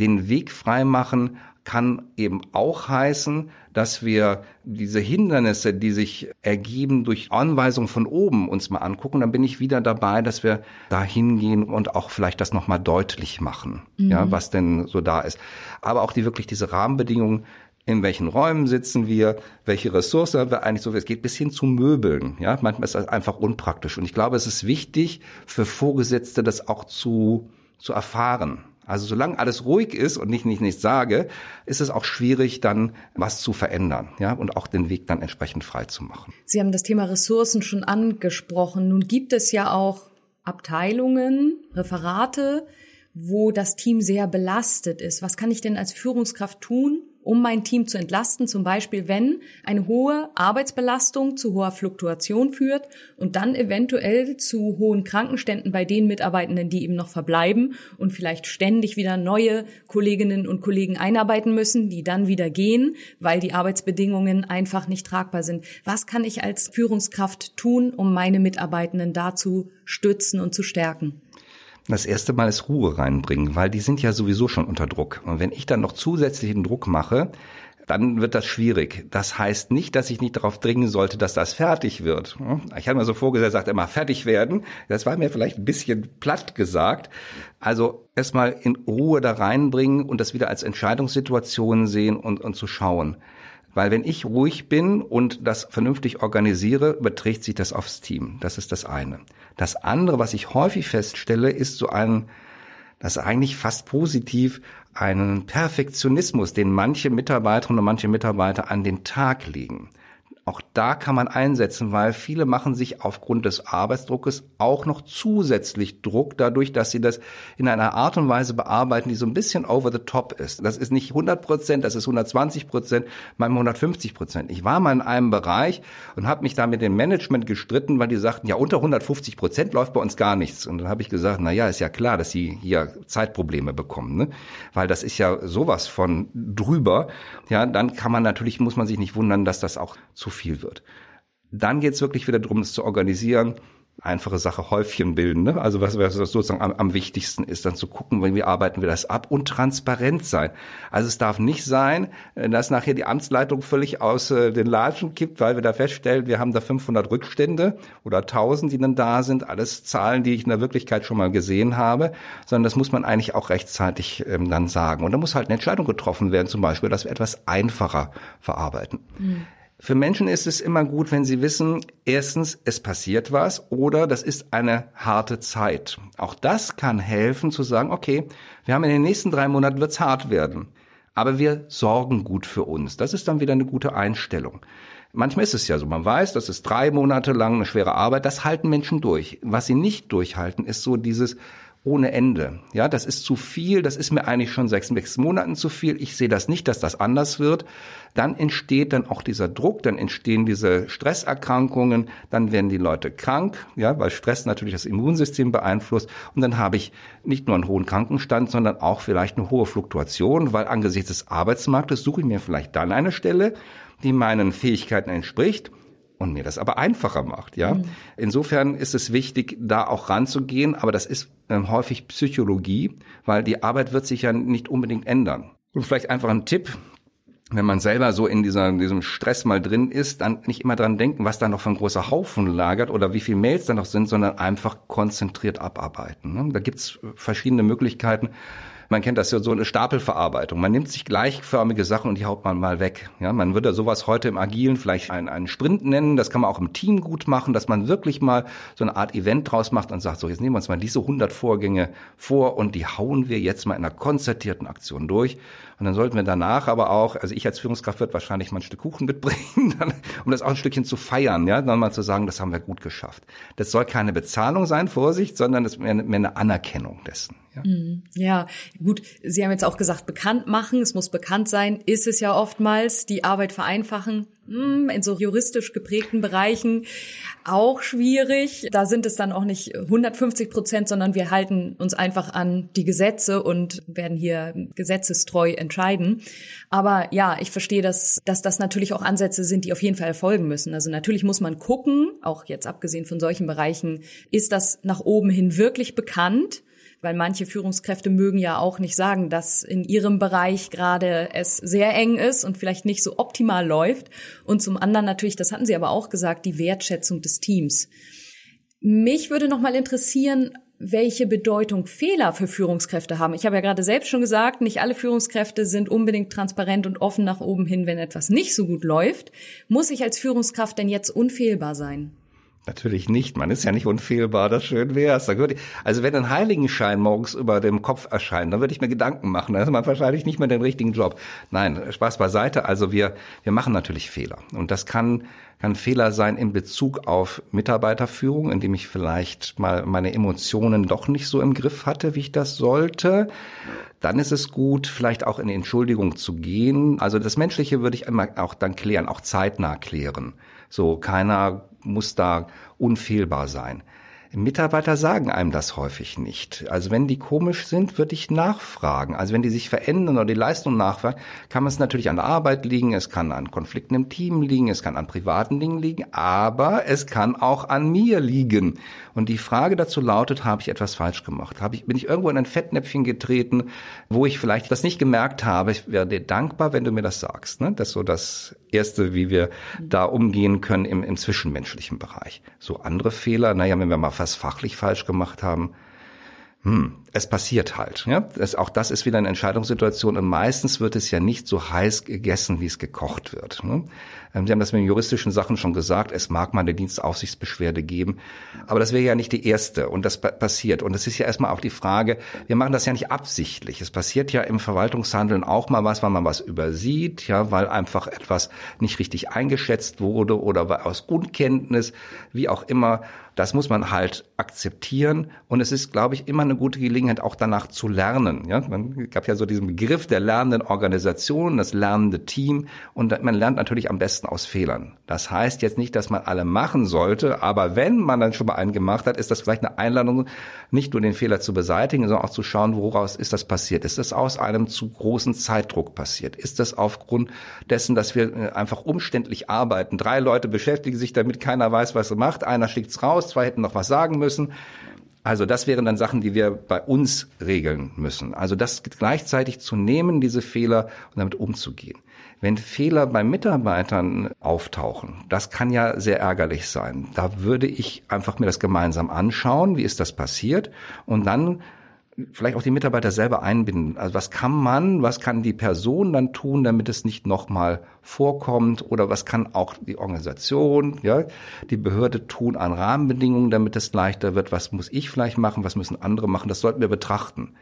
Den Weg freimachen kann eben auch heißen, dass wir diese Hindernisse, die sich ergeben durch Anweisung von oben, uns mal angucken. Dann bin ich wieder dabei, dass wir da hingehen und auch vielleicht das nochmal deutlich machen, mhm. ja, was denn so da ist. Aber auch die wirklich diese Rahmenbedingungen, in welchen Räumen sitzen wir, welche Ressourcen haben wir eigentlich so, es geht bis hin zu Möbeln, ja, manchmal ist das einfach unpraktisch und ich glaube, es ist wichtig für Vorgesetzte, das auch zu, zu erfahren, also solange alles ruhig ist und ich nicht nichts sage, ist es auch schwierig, dann was zu verändern, ja, und auch den Weg dann entsprechend frei zu machen. Sie haben das Thema Ressourcen schon angesprochen. Nun gibt es ja auch Abteilungen, Referate, wo das Team sehr belastet ist. Was kann ich denn als Führungskraft tun, um mein Team zu entlasten, zum Beispiel wenn eine hohe Arbeitsbelastung zu hoher Fluktuation führt und dann eventuell zu hohen Krankenständen bei den Mitarbeitenden, die eben noch verbleiben und vielleicht ständig wieder neue Kolleginnen und Kollegen einarbeiten müssen, die dann wieder gehen, weil die Arbeitsbedingungen einfach nicht tragbar sind. Was kann ich als Führungskraft tun, um meine Mitarbeitenden dazu stützen und zu stärken? Das erste Mal ist Ruhe reinbringen, weil die sind ja sowieso schon unter Druck. Und wenn ich dann noch zusätzlichen Druck mache, dann wird das schwierig. Das heißt nicht, dass ich nicht darauf dringen sollte, dass das fertig wird. Ich habe mir so vorgesehen, sagt immer fertig werden. Das war mir vielleicht ein bisschen platt gesagt. Also erstmal in Ruhe da reinbringen und das wieder als Entscheidungssituation sehen und, und zu schauen. Weil wenn ich ruhig bin und das vernünftig organisiere, überträgt sich das aufs Team. Das ist das eine. Das andere, was ich häufig feststelle, ist so ein, das ist eigentlich fast positiv, einen Perfektionismus, den manche Mitarbeiterinnen und manche Mitarbeiter an den Tag legen. Auch da kann man einsetzen, weil viele machen sich aufgrund des Arbeitsdruckes auch noch zusätzlich Druck dadurch, dass sie das in einer Art und Weise bearbeiten, die so ein bisschen over the top ist. Das ist nicht 100 Prozent, das ist 120 Prozent, manchmal 150 Prozent. Ich war mal in einem Bereich und habe mich da mit dem Management gestritten, weil die sagten, ja unter 150 Prozent läuft bei uns gar nichts. Und dann habe ich gesagt, na ja, ist ja klar, dass sie hier Zeitprobleme bekommen, ne? weil das ist ja sowas von drüber. Ja, dann kann man natürlich, muss man sich nicht wundern, dass das auch zu viel wird. Dann geht es wirklich wieder darum, es zu organisieren. Einfache Sache, Häufchen bilden. Ne? Also was, was sozusagen am, am wichtigsten ist, dann zu gucken, wie arbeiten wir das ab und transparent sein. Also es darf nicht sein, äh, dass nachher die Amtsleitung völlig aus äh, den Latschen kippt, weil wir da feststellen, wir haben da 500 Rückstände oder 1000, die dann da sind. Alles Zahlen, die ich in der Wirklichkeit schon mal gesehen habe. Sondern das muss man eigentlich auch rechtzeitig ähm, dann sagen. Und da muss halt eine Entscheidung getroffen werden, zum Beispiel, dass wir etwas einfacher verarbeiten. Mhm. Für Menschen ist es immer gut, wenn sie wissen, erstens, es passiert was oder das ist eine harte Zeit. Auch das kann helfen zu sagen, okay, wir haben in den nächsten drei Monaten wird's hart werden. Aber wir sorgen gut für uns. Das ist dann wieder eine gute Einstellung. Manchmal ist es ja so, man weiß, das ist drei Monate lang eine schwere Arbeit, das halten Menschen durch. Was sie nicht durchhalten, ist so dieses, ohne Ende. Ja, das ist zu viel, das ist mir eigentlich schon sechs, sechs Monaten zu viel. Ich sehe das nicht, dass das anders wird. Dann entsteht dann auch dieser Druck, dann entstehen diese Stresserkrankungen, dann werden die Leute krank, ja, weil Stress natürlich das Immunsystem beeinflusst. Und dann habe ich nicht nur einen hohen Krankenstand, sondern auch vielleicht eine hohe Fluktuation, weil angesichts des Arbeitsmarktes suche ich mir vielleicht dann eine Stelle, die meinen Fähigkeiten entspricht und mir das aber einfacher macht, ja. Mhm. Insofern ist es wichtig, da auch ranzugehen, aber das ist ähm, häufig Psychologie, weil die Arbeit wird sich ja nicht unbedingt ändern. Und vielleicht einfach ein Tipp, wenn man selber so in dieser, in diesem Stress mal drin ist, dann nicht immer dran denken, was da noch für ein großer Haufen lagert oder wie viele Mails da noch sind, sondern einfach konzentriert abarbeiten. Ne? Da gibt's verschiedene Möglichkeiten. Man kennt das ja so eine Stapelverarbeitung. Man nimmt sich gleichförmige Sachen und die haut man mal weg. Ja, man würde sowas heute im Agilen vielleicht einen, einen Sprint nennen. Das kann man auch im Team gut machen, dass man wirklich mal so eine Art Event draus macht und sagt, so jetzt nehmen wir uns mal diese 100 Vorgänge vor und die hauen wir jetzt mal in einer konzertierten Aktion durch. Und dann sollten wir danach aber auch, also ich als Führungskraft wird wahrscheinlich mal ein Stück Kuchen mitbringen, [laughs] dann, um das auch ein Stückchen zu feiern, ja, dann mal zu sagen, das haben wir gut geschafft. Das soll keine Bezahlung sein, Vorsicht, sondern es mehr, mehr eine Anerkennung dessen. Ja. Mhm. ja, gut. Sie haben jetzt auch gesagt, bekannt machen. Es muss bekannt sein. Ist es ja oftmals. Die Arbeit vereinfachen. Hm, in so juristisch geprägten Bereichen auch schwierig. Da sind es dann auch nicht 150 Prozent, sondern wir halten uns einfach an die Gesetze und werden hier gesetzestreu entscheiden. Aber ja, ich verstehe, dass, dass das natürlich auch Ansätze sind, die auf jeden Fall erfolgen müssen. Also natürlich muss man gucken, auch jetzt abgesehen von solchen Bereichen, ist das nach oben hin wirklich bekannt? Weil manche Führungskräfte mögen ja auch nicht sagen, dass in ihrem Bereich gerade es sehr eng ist und vielleicht nicht so optimal läuft. Und zum anderen natürlich, das hatten Sie aber auch gesagt, die Wertschätzung des Teams. Mich würde noch mal interessieren, welche Bedeutung Fehler für Führungskräfte haben. Ich habe ja gerade selbst schon gesagt, nicht alle Führungskräfte sind unbedingt transparent und offen nach oben hin, wenn etwas nicht so gut läuft. Muss ich als Führungskraft denn jetzt unfehlbar sein? Natürlich nicht. Man ist ja nicht unfehlbar. Das schön wär's. Also wenn ein Heiligenschein morgens über dem Kopf erscheint, dann würde ich mir Gedanken machen. Dann ist man wahrscheinlich nicht mehr den richtigen Job. Nein, Spaß beiseite. Also wir, wir machen natürlich Fehler. Und das kann, kann Fehler sein in Bezug auf Mitarbeiterführung, indem ich vielleicht mal meine Emotionen doch nicht so im Griff hatte, wie ich das sollte. Dann ist es gut, vielleicht auch in Entschuldigung zu gehen. Also das Menschliche würde ich einmal auch dann klären, auch zeitnah klären. So, keiner muss da unfehlbar sein. Mitarbeiter sagen einem das häufig nicht. Also wenn die komisch sind, würde ich nachfragen. Also wenn die sich verändern oder die Leistung nachfragen, kann es natürlich an der Arbeit liegen, es kann an Konflikten im Team liegen, es kann an privaten Dingen liegen, aber es kann auch an mir liegen. Und die Frage dazu lautet, habe ich etwas falsch gemacht? Habe ich, bin ich irgendwo in ein Fettnäpfchen getreten, wo ich vielleicht das nicht gemerkt habe? Ich wäre dir dankbar, wenn du mir das sagst. Ne? Das ist so das Erste, wie wir da umgehen können im, im zwischenmenschlichen Bereich. So andere Fehler, naja, wenn wir mal was fachlich falsch gemacht haben, hm, es passiert halt. Ja? Das, auch das ist wieder eine Entscheidungssituation und meistens wird es ja nicht so heiß gegessen, wie es gekocht wird. Ne? Ähm, Sie haben das mit den juristischen Sachen schon gesagt, es mag mal eine Dienstaufsichtsbeschwerde geben, aber das wäre ja nicht die erste und das passiert. Und es ist ja erstmal auch die Frage, wir machen das ja nicht absichtlich. Es passiert ja im Verwaltungshandeln auch mal was, weil man was übersieht, ja, weil einfach etwas nicht richtig eingeschätzt wurde oder aus Unkenntnis, wie auch immer. Das muss man halt akzeptieren und es ist, glaube ich, immer eine gute Gelegenheit, auch danach zu lernen. Ja, man gab ja so diesen Begriff der lernenden Organisation, das lernende Team und man lernt natürlich am besten aus Fehlern. Das heißt jetzt nicht, dass man alle machen sollte, aber wenn man dann schon mal einen gemacht hat, ist das vielleicht eine Einladung, nicht nur den Fehler zu beseitigen, sondern auch zu schauen, woraus ist das passiert? Ist das aus einem zu großen Zeitdruck passiert? Ist das aufgrund dessen, dass wir äh, einfach umständlich arbeiten? Drei Leute beschäftigen sich damit, keiner weiß, was er macht, einer schickt's raus, zwei hätten noch was sagen müssen. Also das wären dann Sachen, die wir bei uns regeln müssen. Also das gleichzeitig zu nehmen, diese Fehler und damit umzugehen. Wenn Fehler bei Mitarbeitern auftauchen, das kann ja sehr ärgerlich sein. Da würde ich einfach mir das gemeinsam anschauen, wie ist das passiert und dann vielleicht auch die Mitarbeiter selber einbinden. Also was kann man, was kann die Person dann tun, damit es nicht nochmal vorkommt oder was kann auch die Organisation, ja, die Behörde tun an Rahmenbedingungen, damit es leichter wird. Was muss ich vielleicht machen, was müssen andere machen? Das sollten wir betrachten.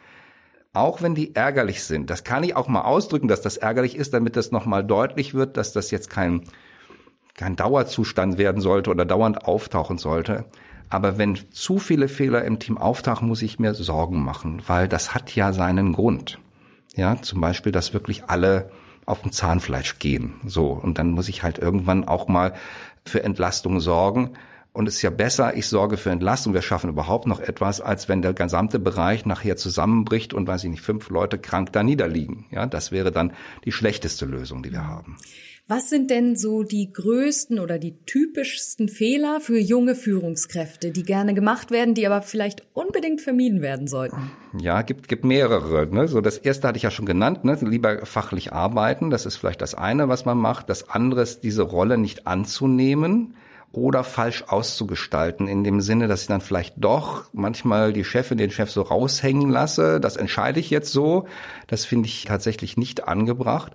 Auch wenn die ärgerlich sind, das kann ich auch mal ausdrücken, dass das ärgerlich ist, damit das nochmal deutlich wird, dass das jetzt kein, kein Dauerzustand werden sollte oder dauernd auftauchen sollte. Aber wenn zu viele Fehler im Team auftauchen, muss ich mir Sorgen machen, weil das hat ja seinen Grund. Ja, zum Beispiel, dass wirklich alle auf dem Zahnfleisch gehen. So. Und dann muss ich halt irgendwann auch mal für Entlastung sorgen. Und es ist ja besser, ich sorge für Entlastung, wir schaffen überhaupt noch etwas, als wenn der gesamte Bereich nachher zusammenbricht und, weiß ich nicht, fünf Leute krank da niederliegen. Ja, das wäre dann die schlechteste Lösung, die wir haben. Was sind denn so die größten oder die typischsten Fehler für junge Führungskräfte, die gerne gemacht werden, die aber vielleicht unbedingt vermieden werden sollten? Ja, gibt, gibt mehrere. Ne? So das erste hatte ich ja schon genannt, ne? lieber fachlich arbeiten. Das ist vielleicht das eine, was man macht. Das andere ist, diese Rolle nicht anzunehmen oder falsch auszugestalten, in dem Sinne, dass ich dann vielleicht doch manchmal die Chefin, den Chef so raushängen lasse. Das entscheide ich jetzt so. Das finde ich tatsächlich nicht angebracht.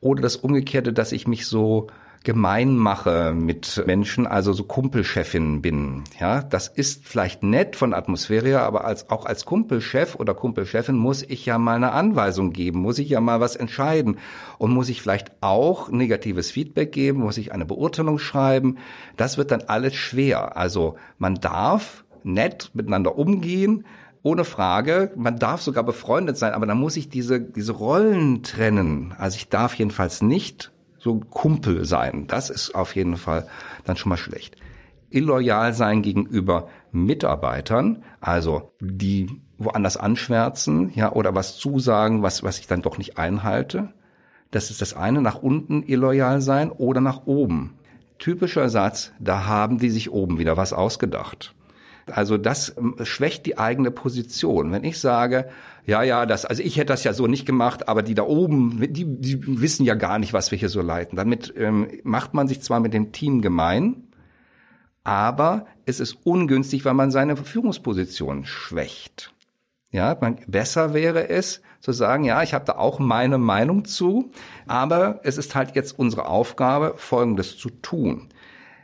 Oder das Umgekehrte, dass ich mich so gemein mache mit Menschen, also so Kumpelchefin bin. Ja, das ist vielleicht nett von Atmosphäre, aber als, auch als Kumpelchef oder Kumpelchefin muss ich ja mal eine Anweisung geben, muss ich ja mal was entscheiden und muss ich vielleicht auch negatives Feedback geben, muss ich eine Beurteilung schreiben. Das wird dann alles schwer. Also man darf nett miteinander umgehen, ohne Frage. Man darf sogar befreundet sein, aber dann muss ich diese, diese Rollen trennen. Also ich darf jedenfalls nicht so Kumpel sein. Das ist auf jeden Fall dann schon mal schlecht. Illoyal sein gegenüber Mitarbeitern, also die woanders anschwärzen, ja, oder was zusagen, was, was ich dann doch nicht einhalte. Das ist das eine, nach unten illoyal sein oder nach oben. Typischer Satz, da haben die sich oben wieder was ausgedacht. Also das ähm, schwächt die eigene Position. Wenn ich sage, ja, ja, das, also ich hätte das ja so nicht gemacht, aber die da oben, die, die wissen ja gar nicht, was wir hier so leiten. Damit ähm, macht man sich zwar mit dem Team gemein, aber es ist ungünstig, weil man seine Führungsposition schwächt. Ja, man, besser wäre es zu sagen, ja, ich habe da auch meine Meinung zu, aber es ist halt jetzt unsere Aufgabe, Folgendes zu tun.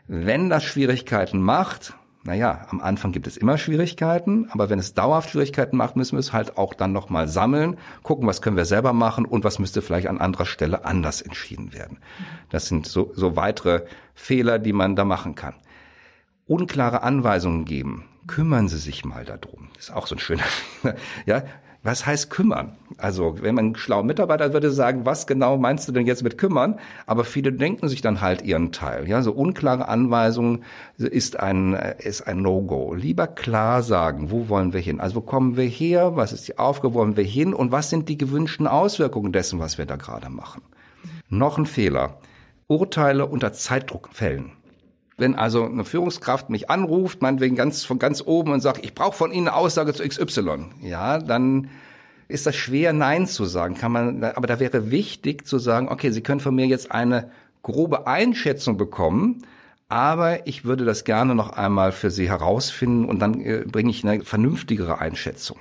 Wenn das Schwierigkeiten macht, naja, am Anfang gibt es immer Schwierigkeiten, aber wenn es dauerhaft Schwierigkeiten macht, müssen wir es halt auch dann nochmal sammeln, gucken, was können wir selber machen und was müsste vielleicht an anderer Stelle anders entschieden werden. Das sind so, so weitere Fehler, die man da machen kann. Unklare Anweisungen geben. Kümmern Sie sich mal darum. ist auch so ein schöner, [laughs] ja, was heißt kümmern? Also, wenn man schlau Mitarbeiter würde sagen, was genau meinst du denn jetzt mit kümmern? Aber viele denken sich dann halt ihren Teil. Ja, so unklare Anweisungen ist ein, ist ein No-Go. Lieber klar sagen, wo wollen wir hin? Also, wo kommen wir her? Was ist die Aufgabe? Wo wollen wir hin? Und was sind die gewünschten Auswirkungen dessen, was wir da gerade machen? Noch ein Fehler. Urteile unter Zeitdruck fällen. Wenn also eine Führungskraft mich anruft, meinetwegen ganz von ganz oben und sagt, ich brauche von Ihnen eine Aussage zu XY, ja, dann ist das schwer, Nein zu sagen. Kann man, aber da wäre wichtig zu sagen, okay, Sie können von mir jetzt eine grobe Einschätzung bekommen, aber ich würde das gerne noch einmal für Sie herausfinden und dann äh, bringe ich eine vernünftigere Einschätzung.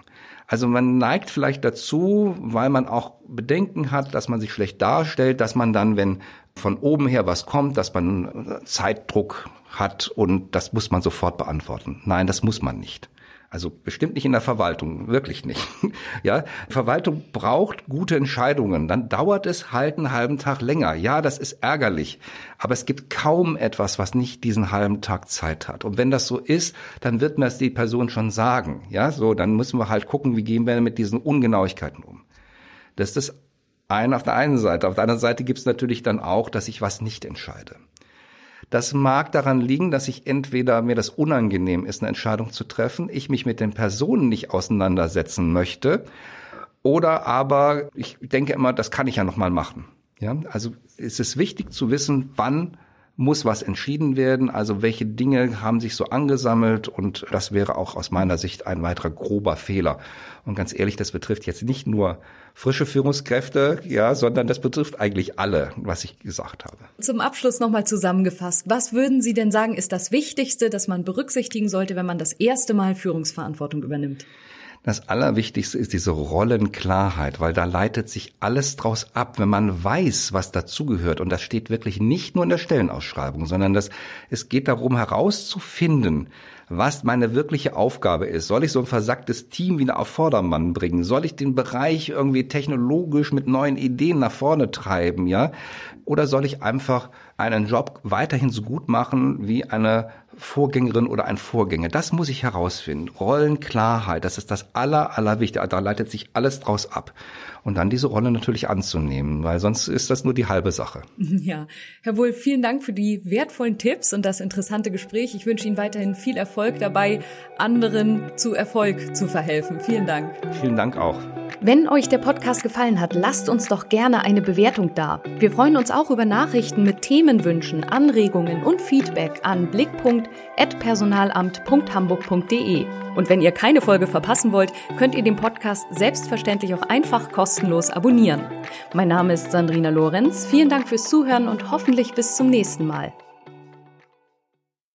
Also man neigt vielleicht dazu, weil man auch Bedenken hat, dass man sich schlecht darstellt, dass man dann, wenn von oben her was kommt, dass man Zeitdruck hat und das muss man sofort beantworten. Nein, das muss man nicht. Also bestimmt nicht in der Verwaltung, wirklich nicht. [laughs] Ja, Verwaltung braucht gute Entscheidungen. Dann dauert es halt einen halben Tag länger. Ja, das ist ärgerlich. Aber es gibt kaum etwas, was nicht diesen halben Tag Zeit hat. Und wenn das so ist, dann wird mir das die Person schon sagen. Ja, so, dann müssen wir halt gucken, wie gehen wir mit diesen Ungenauigkeiten um. Das ist das eine auf der einen Seite. Auf der anderen Seite gibt es natürlich dann auch, dass ich was nicht entscheide. Das mag daran liegen, dass ich entweder mir das unangenehm ist, eine Entscheidung zu treffen, ich mich mit den Personen nicht auseinandersetzen möchte, oder aber ich denke immer, das kann ich ja noch mal machen. Ja, also es ist wichtig zu wissen, wann muss was entschieden werden, also welche Dinge haben sich so angesammelt und das wäre auch aus meiner Sicht ein weiterer grober Fehler. Und ganz ehrlich, das betrifft jetzt nicht nur frische Führungskräfte, ja, sondern das betrifft eigentlich alle, was ich gesagt habe. Zum Abschluss nochmal zusammengefasst. Was würden Sie denn sagen, ist das Wichtigste, das man berücksichtigen sollte, wenn man das erste Mal Führungsverantwortung übernimmt? Das Allerwichtigste ist diese Rollenklarheit, weil da leitet sich alles draus ab, wenn man weiß, was dazugehört. Und das steht wirklich nicht nur in der Stellenausschreibung, sondern das, es geht darum herauszufinden, was meine wirkliche Aufgabe ist. Soll ich so ein versacktes Team wieder auf Vordermann bringen? Soll ich den Bereich irgendwie technologisch mit neuen Ideen nach vorne treiben, ja? Oder soll ich einfach einen Job weiterhin so gut machen wie eine Vorgängerin oder ein Vorgänger. Das muss ich herausfinden. Rollenklarheit, das ist das aller, allerwichtigste. Da leitet sich alles draus ab. Und dann diese Rolle natürlich anzunehmen, weil sonst ist das nur die halbe Sache. [laughs] Ja, Herr Wohl, vielen Dank für die wertvollen Tipps und das interessante Gespräch. Ich wünsche Ihnen weiterhin viel Erfolg dabei, anderen zu Erfolg zu verhelfen. Vielen Dank. Vielen Dank auch. Wenn euch der Podcast gefallen hat, lasst uns doch gerne eine Bewertung da. Wir freuen uns auch über Nachrichten mit Themenwünschen, Anregungen und Feedback an blickpunkt@personalamt.hamburg.de. Und wenn ihr keine Folge verpassen wollt, könnt ihr den Podcast selbstverständlich auch einfach kostenlos abonnieren. Mein Name ist Sandrina Lorenz. Vielen Dank fürs Zuhören und hoffentlich bis zum nächsten Mal.